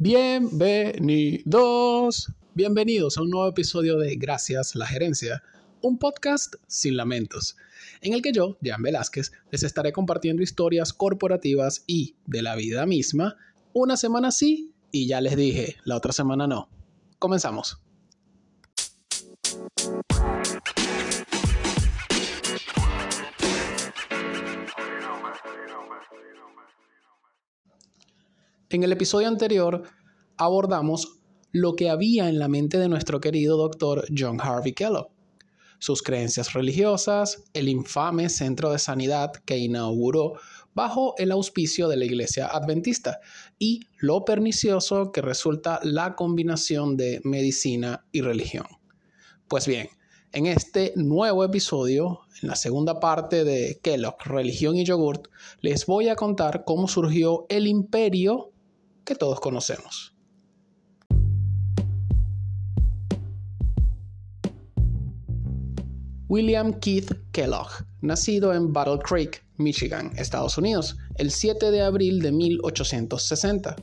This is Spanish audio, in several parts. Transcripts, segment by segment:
Bienvenidos, bienvenidos a un nuevo episodio de Gracias la Gerencia, un podcast sin lamentos, en el que yo, Jan Velázquez, les estaré compartiendo historias corporativas y de la vida misma, una semana sí y ya les dije, la otra semana no. Comenzamos. En el episodio anterior abordamos lo que había en la mente de nuestro querido doctor John Harvey Kellogg, sus creencias religiosas, el infame centro de sanidad que inauguró bajo el auspicio de la Iglesia Adventista y lo pernicioso que resulta la combinación de medicina y religión. Pues bien, en este nuevo episodio, en la segunda parte de Kellogg, Religión y Yogurt, les voy a contar cómo surgió el imperio que todos conocemos. William Keith Kellogg, nacido en Battle Creek, Michigan, Estados Unidos, el 7 de abril de 1860,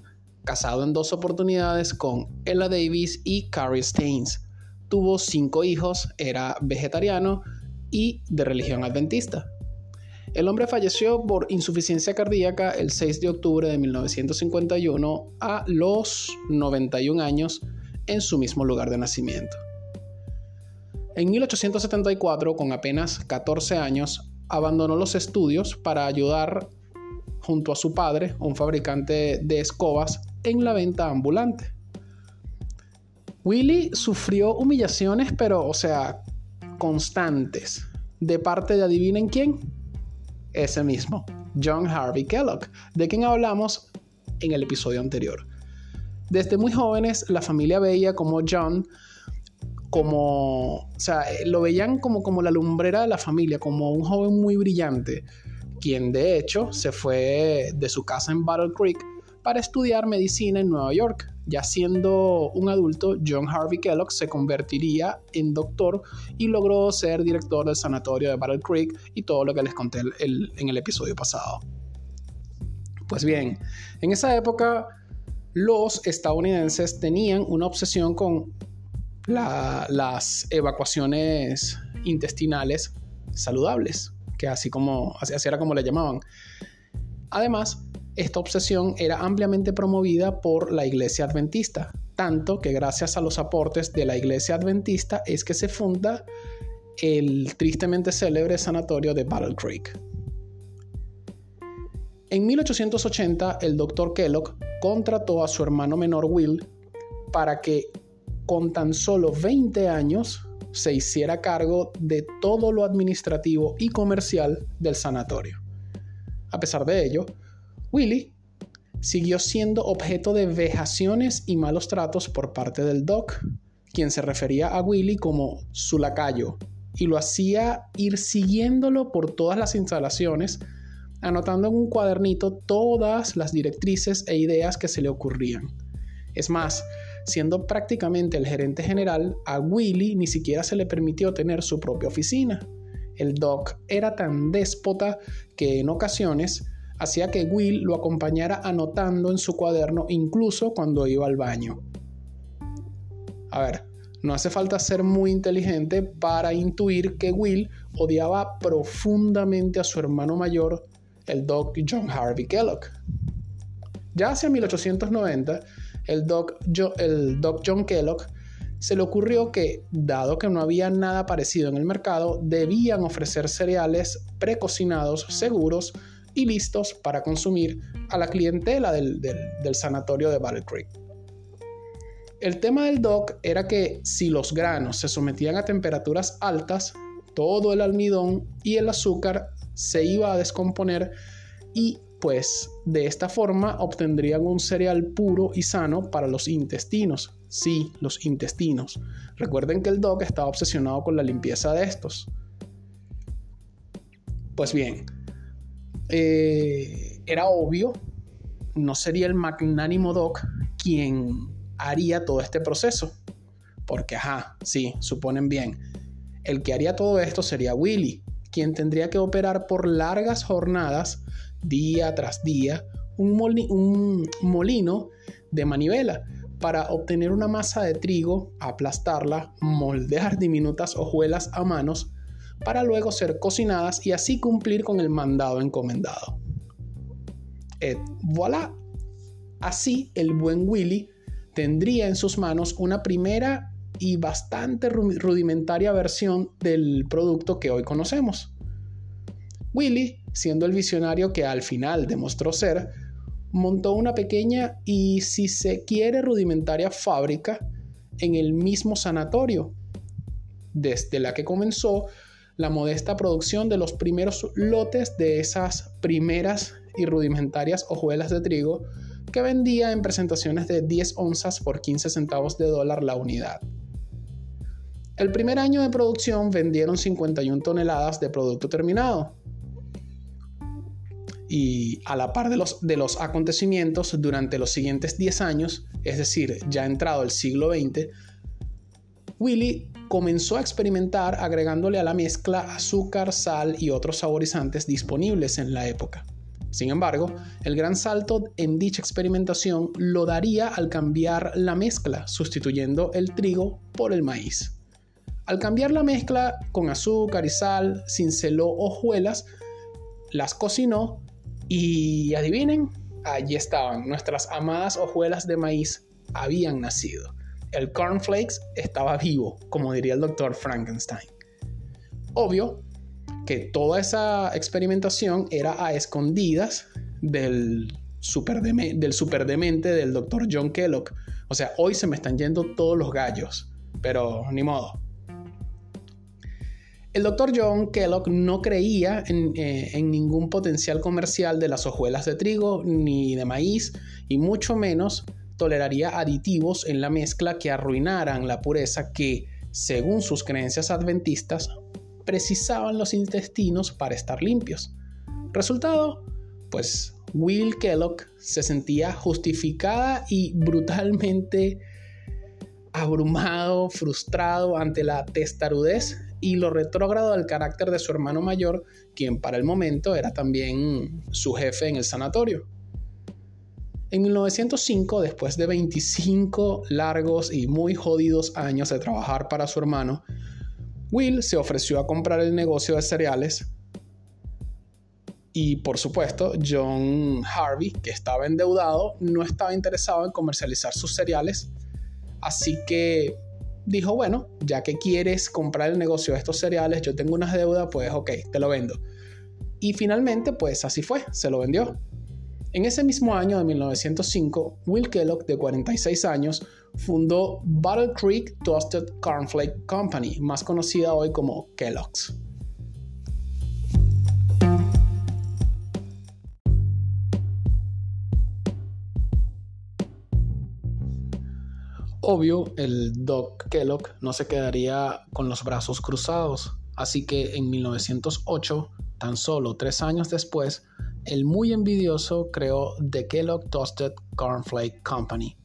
casado en dos oportunidades con Ella Davis y Carrie Staines. Tuvo cinco hijos, era vegetariano y de religión adventista. El hombre falleció por insuficiencia cardíaca el 6 de octubre de 1951 a los 91 años en su mismo lugar de nacimiento. En 1874, con apenas 14 años, abandonó los estudios para ayudar junto a su padre, un fabricante de escobas, en la venta ambulante. Willy sufrió humillaciones, pero, o sea, constantes, de parte de adivinen quién, ese mismo, John Harvey Kellogg, de quien hablamos en el episodio anterior. Desde muy jóvenes, la familia veía como John, como, o sea, lo veían como, como la lumbrera de la familia, como un joven muy brillante, quien de hecho se fue de su casa en Battle Creek para estudiar medicina en Nueva York. Ya siendo un adulto, John Harvey Kellogg se convertiría en doctor y logró ser director del sanatorio de Battle Creek y todo lo que les conté en el episodio pasado. Pues bien, en esa época los estadounidenses tenían una obsesión con las evacuaciones intestinales saludables, que así como así era como le llamaban. Además, esta obsesión era ampliamente promovida por la Iglesia Adventista, tanto que gracias a los aportes de la Iglesia Adventista es que se funda el tristemente célebre sanatorio de Battle Creek. En 1880, el doctor Kellogg contrató a su hermano menor Will para que con tan solo 20 años se hiciera cargo de todo lo administrativo y comercial del sanatorio. A pesar de ello, Willy siguió siendo objeto de vejaciones y malos tratos por parte del Doc, quien se refería a Willy como su lacayo y lo hacía ir siguiéndolo por todas las instalaciones, anotando en un cuadernito todas las directrices e ideas que se le ocurrían. Es más, siendo prácticamente el gerente general, a Willy ni siquiera se le permitió tener su propia oficina. El Doc era tan déspota que en ocasiones hacía que Will lo acompañara anotando en su cuaderno incluso cuando iba al baño. A ver, no hace falta ser muy inteligente para intuir que Will odiaba profundamente a su hermano mayor, el Doc John Harvey Kellogg. Ya hacia 1890, el Doc, el Doc John Kellogg se le ocurrió que, dado que no había nada parecido en el mercado, debían ofrecer cereales precocinados seguros y listos para consumir a la clientela del, sanatorio de Battle Creek. El tema del DOC era que si los granos se sometían a temperaturas altas, todo el almidón y el azúcar se iba a descomponer y pues de esta forma obtendrían un cereal puro y sano para los intestinos. Sí, los intestinos. Recuerden que el DOC estaba obsesionado con la limpieza de estos. Pues bien, eh, era obvio, no sería el magnánimo Doc quien haría todo este proceso. Porque, ajá, sí, suponen bien. El que haría todo esto sería Willy, quien tendría que operar por largas jornadas, día tras día, un, un molino de manivela para obtener una masa de trigo, aplastarla, moldear diminutas hojuelas a manos, para luego ser cocinadas y así cumplir con el mandado encomendado. Et voilà. Así el buen Willy tendría en sus manos una primera y bastante rudimentaria versión del producto que hoy conocemos. Willy, siendo el visionario que al final demostró ser, montó una pequeña y si se quiere rudimentaria fábrica en el mismo sanatorio, desde la que comenzó la modesta producción de los primeros lotes de esas primeras y rudimentarias hojuelas de trigo que vendía en presentaciones de 10 onzas por 15 centavos de dólar la unidad. El primer año de producción vendieron 51 toneladas de producto terminado, y a la par de los, de los acontecimientos durante los siguientes 10 años, es decir, ya entrado el siglo XX, Willy comenzó a experimentar agregándole a la mezcla azúcar, sal y otros saborizantes disponibles en la época. Sin embargo, el gran salto en dicha experimentación lo daría al cambiar la mezcla, sustituyendo el trigo por el maíz. Al cambiar la mezcla con azúcar y sal, cinceló hojuelas, las cocinó y adivinen, allí estaban, nuestras amadas hojuelas de maíz habían nacido. El cornflakes estaba vivo, como diría el doctor Frankenstein. Obvio que toda esa experimentación era a escondidas del del superdemente del doctor John Kellogg. O sea, hoy se me están yendo todos los gallos, pero ni modo. El doctor John Kellogg no creía eh, en, ningún potencial comercial de las hojuelas de trigo ni de maíz y mucho menos toleraría aditivos en la mezcla que arruinaran la pureza que, según sus creencias adventistas, precisaban los intestinos para estar limpios. Resultado, pues Will Kellogg se sentía justificada y brutalmente abrumado, frustrado ante la testarudez y lo retrógrado del carácter de su hermano mayor, quien para el momento era también su jefe en el sanatorio. En 1905, después de 25 largos y muy jodidos años de trabajar para su hermano, Will se ofreció a comprar el negocio de cereales y por supuesto John Harvey, que estaba endeudado, no estaba interesado en comercializar sus cereales, así que dijo, bueno, ya que quieres comprar el negocio de estos cereales, yo tengo unas deudas, pues ok, te lo vendo. Y finalmente, pues así fue, se lo vendió. En ese mismo año de 1905, Will Kellogg, de 46 años, fundó Battle Creek Toasted Cornflake Company, más conocida hoy como Kellogg's. Obvio, el Doc Kellogg no se quedaría con los brazos cruzados, así que en 1908, tan solo tres años después, el muy envidioso creó The Kellogg Toasted Cornflake Company.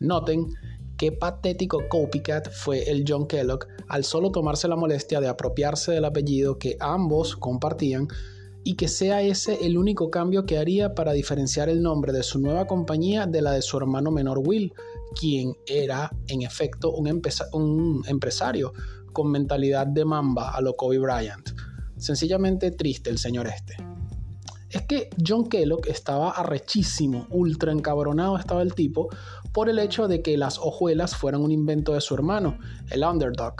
Noten qué patético copycat fue el John Kellogg al solo tomarse la molestia de apropiarse del apellido que ambos compartían y que sea ese el único cambio que haría para diferenciar el nombre de su nueva compañía de la de su hermano menor Will, quien era en efecto un, empresario con mentalidad de mamba a lo Kobe Bryant. Sencillamente triste el señor este. Es que John Kellogg estaba arrechísimo, ultra encabronado estaba el tipo por el hecho de que las hojuelas fueran un invento de su hermano, el underdog,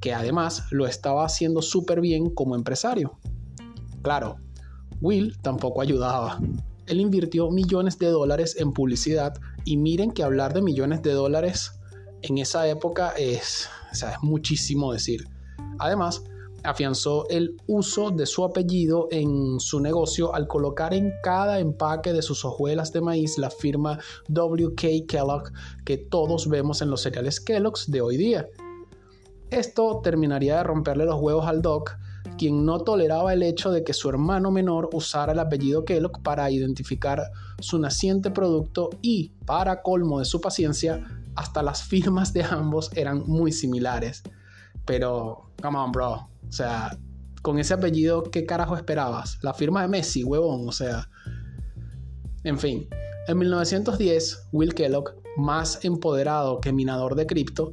que además lo estaba haciendo súper bien como empresario. Claro, Will tampoco ayudaba. Él invirtió millones de dólares en publicidad y miren que hablar de millones de dólares en esa época es, es muchísimo decir. Además, afianzó el uso de su apellido en su negocio al colocar en cada empaque de sus hojuelas de maíz la firma WK Kellogg que todos vemos en los cereales Kellogg's de hoy día. Esto terminaría de romperle los huevos al Doc quien no toleraba el hecho de que su hermano menor usara el apellido Kellogg para identificar su naciente producto y, para colmo de su paciencia, hasta las firmas de ambos eran muy similares. Pero, come on, bro. O sea, con ese apellido, ¿qué carajo esperabas? La firma de Messi, huevón. O sea, en fin. En 1910, Will Kellogg, más empoderado que minador de cripto,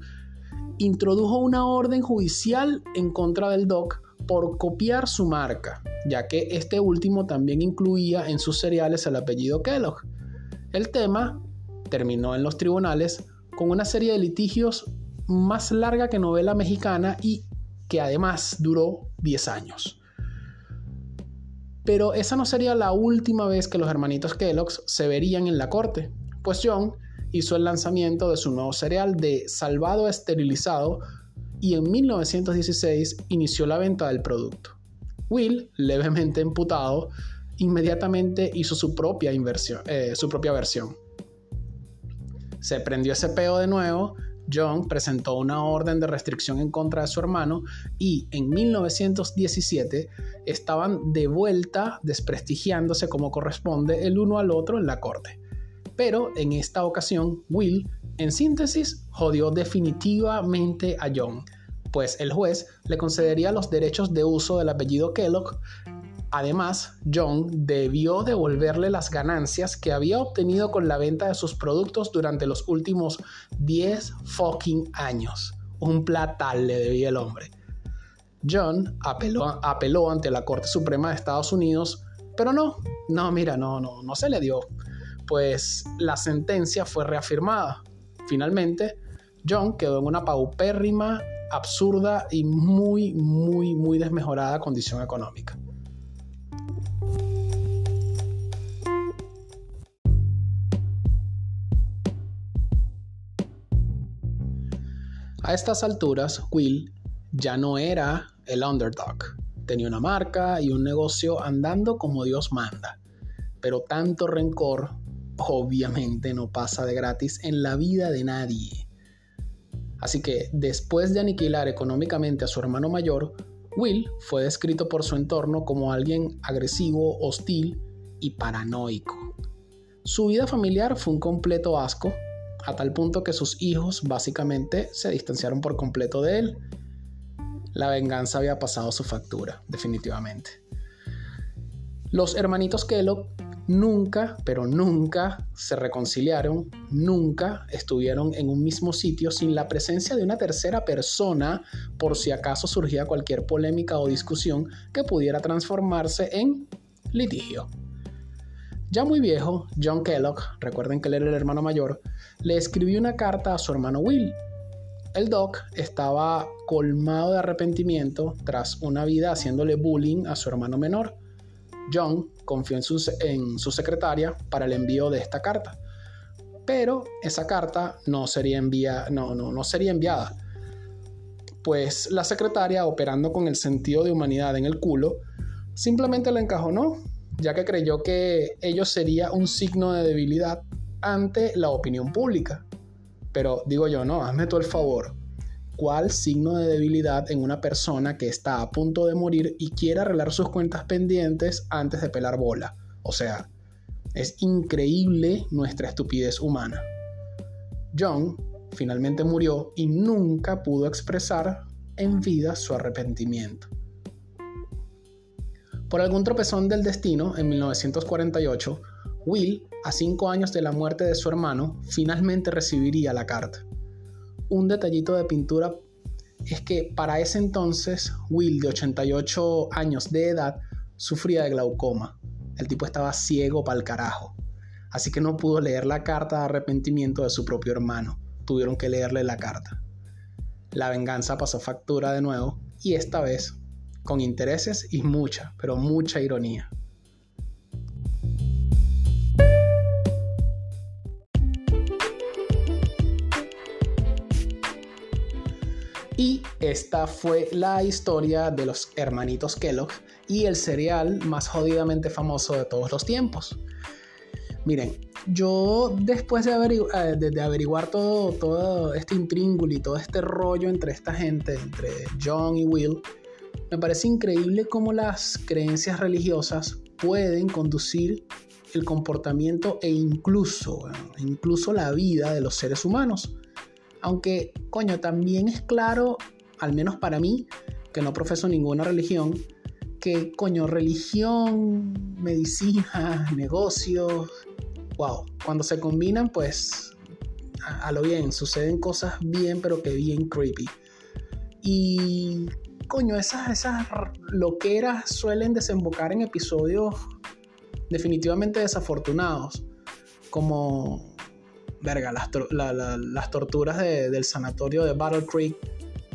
introdujo una orden judicial en contra del Doc por copiar su marca, ya que este último también incluía en sus cereales el apellido Kellogg. El tema terminó en los tribunales con una serie de litigios más larga que novela mexicana y que además duró 10 años. Pero esa no sería la última vez que los hermanitos Kellogg's se verían en la corte, pues John hizo el lanzamiento de su nuevo cereal de salvado esterilizado y en 1916 inició la venta del producto. Will, levemente emputado, inmediatamente hizo su propia, inversión, eh, su propia versión. Se prendió ese peo de nuevo John presentó una orden de restricción en contra de su hermano y en 1917 estaban de vuelta desprestigiándose como corresponde el uno al otro en la corte. Pero en esta ocasión, Will, en síntesis, jodió definitivamente a John, pues el juez le concedería los derechos de uso del apellido Kellogg Además, John debió devolverle las ganancias que había obtenido con la venta de sus productos durante los últimos 10 fucking años. Un platal le debía el hombre. John apeló, apeló ante la Corte Suprema de Estados Unidos, pero no, no, mira, no, no, no se le dio, pues la sentencia fue reafirmada. Finalmente, John quedó en una paupérrima, absurda y muy, muy, muy desmejorada condición económica. A estas alturas, Will ya no era el underdog. Tenía una marca y un negocio andando como Dios manda. Pero tanto rencor obviamente no pasa de gratis en la vida de nadie. Así que después de aniquilar económicamente a su hermano mayor, Will fue descrito por su entorno como alguien agresivo, hostil y paranoico. Su vida familiar fue un completo asco a tal punto que sus hijos básicamente se distanciaron por completo de él. La venganza había pasado su factura, definitivamente. Los hermanitos Kellogg nunca, pero nunca se reconciliaron, nunca estuvieron en un mismo sitio sin la presencia de una tercera persona por si acaso surgía cualquier polémica o discusión que pudiera transformarse en litigio. Ya muy viejo, John Kellogg, recuerden que él era el hermano mayor, le escribió una carta a su hermano Will. El Doc estaba colmado de arrepentimiento tras una vida haciéndole bullying a su hermano menor. John confió en su, secretaria para el envío de esta carta, pero esa carta no sería, no, no, no sería enviada, pues la secretaria, operando con el sentido de humanidad en el culo, simplemente la encajonó ya que creyó que ello sería un signo de debilidad ante la opinión pública. Pero digo yo, no, hazme tú el favor. ¿Cuál signo de debilidad en una persona que está a punto de morir y quiere arreglar sus cuentas pendientes antes de pelar bola? O sea, es increíble nuestra estupidez humana. John finalmente murió y nunca pudo expresar en vida su arrepentimiento. Por algún tropezón del destino, en 1948, Will, a cinco años de la muerte de su hermano, finalmente recibiría la carta. Un detallito de pintura es que para ese entonces Will, de 88 años de edad, sufría de glaucoma. El tipo estaba ciego para el carajo. Así que no pudo leer la carta de arrepentimiento de su propio hermano. Tuvieron que leerle la carta. La venganza pasó factura de nuevo y esta vez con intereses y mucha, pero mucha ironía. Y esta fue la historia de los hermanitos Kellogg y el cereal más jodidamente famoso de todos los tiempos. Miren, yo después de, eh, averiguar todo, todo este intríngulo y todo este rollo entre esta gente, entre John y Will, me parece increíble cómo las creencias religiosas pueden conducir el comportamiento e incluso, incluso la vida de los seres humanos. Aunque, coño, también es claro, al menos para mí, que no profeso ninguna religión, que, coño, religión, medicina, negocios, wow, cuando se combinan, pues a, lo bien, suceden cosas bien, pero que bien creepy. Y coño, esas, esas loqueras suelen desembocar en episodios definitivamente desafortunados, como, verga, las, las torturas del sanatorio de Battle Creek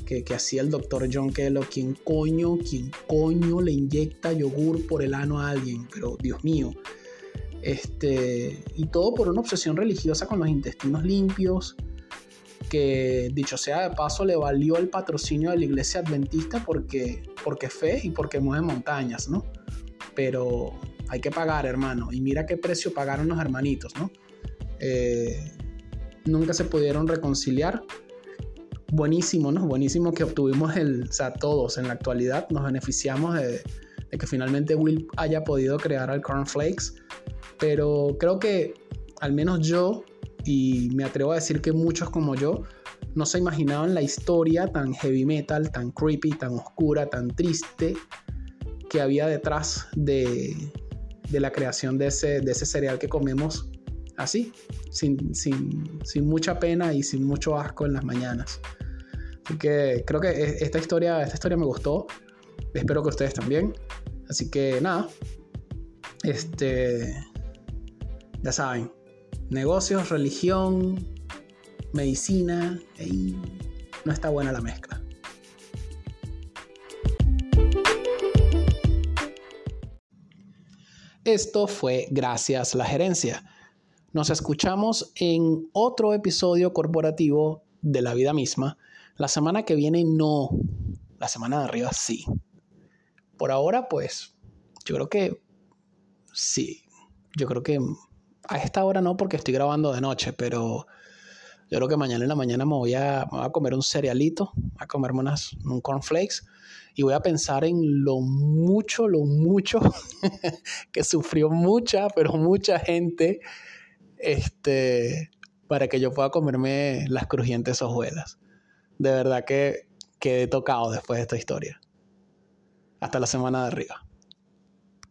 que, que hacía el doctor John Kellogg, quien coño, quien coño le inyecta yogur por el ano a alguien, pero Dios mío. Este, y todo por una obsesión religiosa con los intestinos limpios, que dicho sea de paso le valió el patrocinio de la iglesia adventista porque, porque fe y porque mueve montañas, ¿no? Pero hay que pagar, hermano, y mira qué precio pagaron los hermanitos, ¿no? Eh, nunca se pudieron reconciliar buenísimo, ¿no? Buenísimo que obtuvimos el, o sea, todos en la actualidad nos beneficiamos de, que finalmente Will haya podido crear al Cornflakes, pero creo que al menos yo, y me atrevo a decir que muchos como yo, no se imaginaban la historia tan heavy metal, tan creepy, tan oscura, tan triste que había detrás de, de la creación de ese, de ese cereal que comemos así, sin, sin, sin, mucha pena y sin mucho asco en las mañanas. Así que creo que e, esta historia, esta historia me gustó. Espero que ustedes también. Así que nada. Este. Ya saben. Negocios, religión, medicina. Y no está buena la mezcla. Esto fue Gracias la Gerencia. Nos escuchamos en otro episodio corporativo de la vida misma la semana que viene no. La semana de arriba sí. Por ahora, pues, yo creo que sí. Yo creo que a esta hora no porque estoy grabando de noche, pero yo creo que mañana en la mañana me voy a, comer un cerealito, a comerme unas, un cornflakes y voy a pensar en lo mucho, lo mucho que sufrió mucha, pero mucha gente este, para que yo pueda comerme las crujientes hojuelas de verdad que quedé tocado después de esta historia. Hasta la semana de arriba.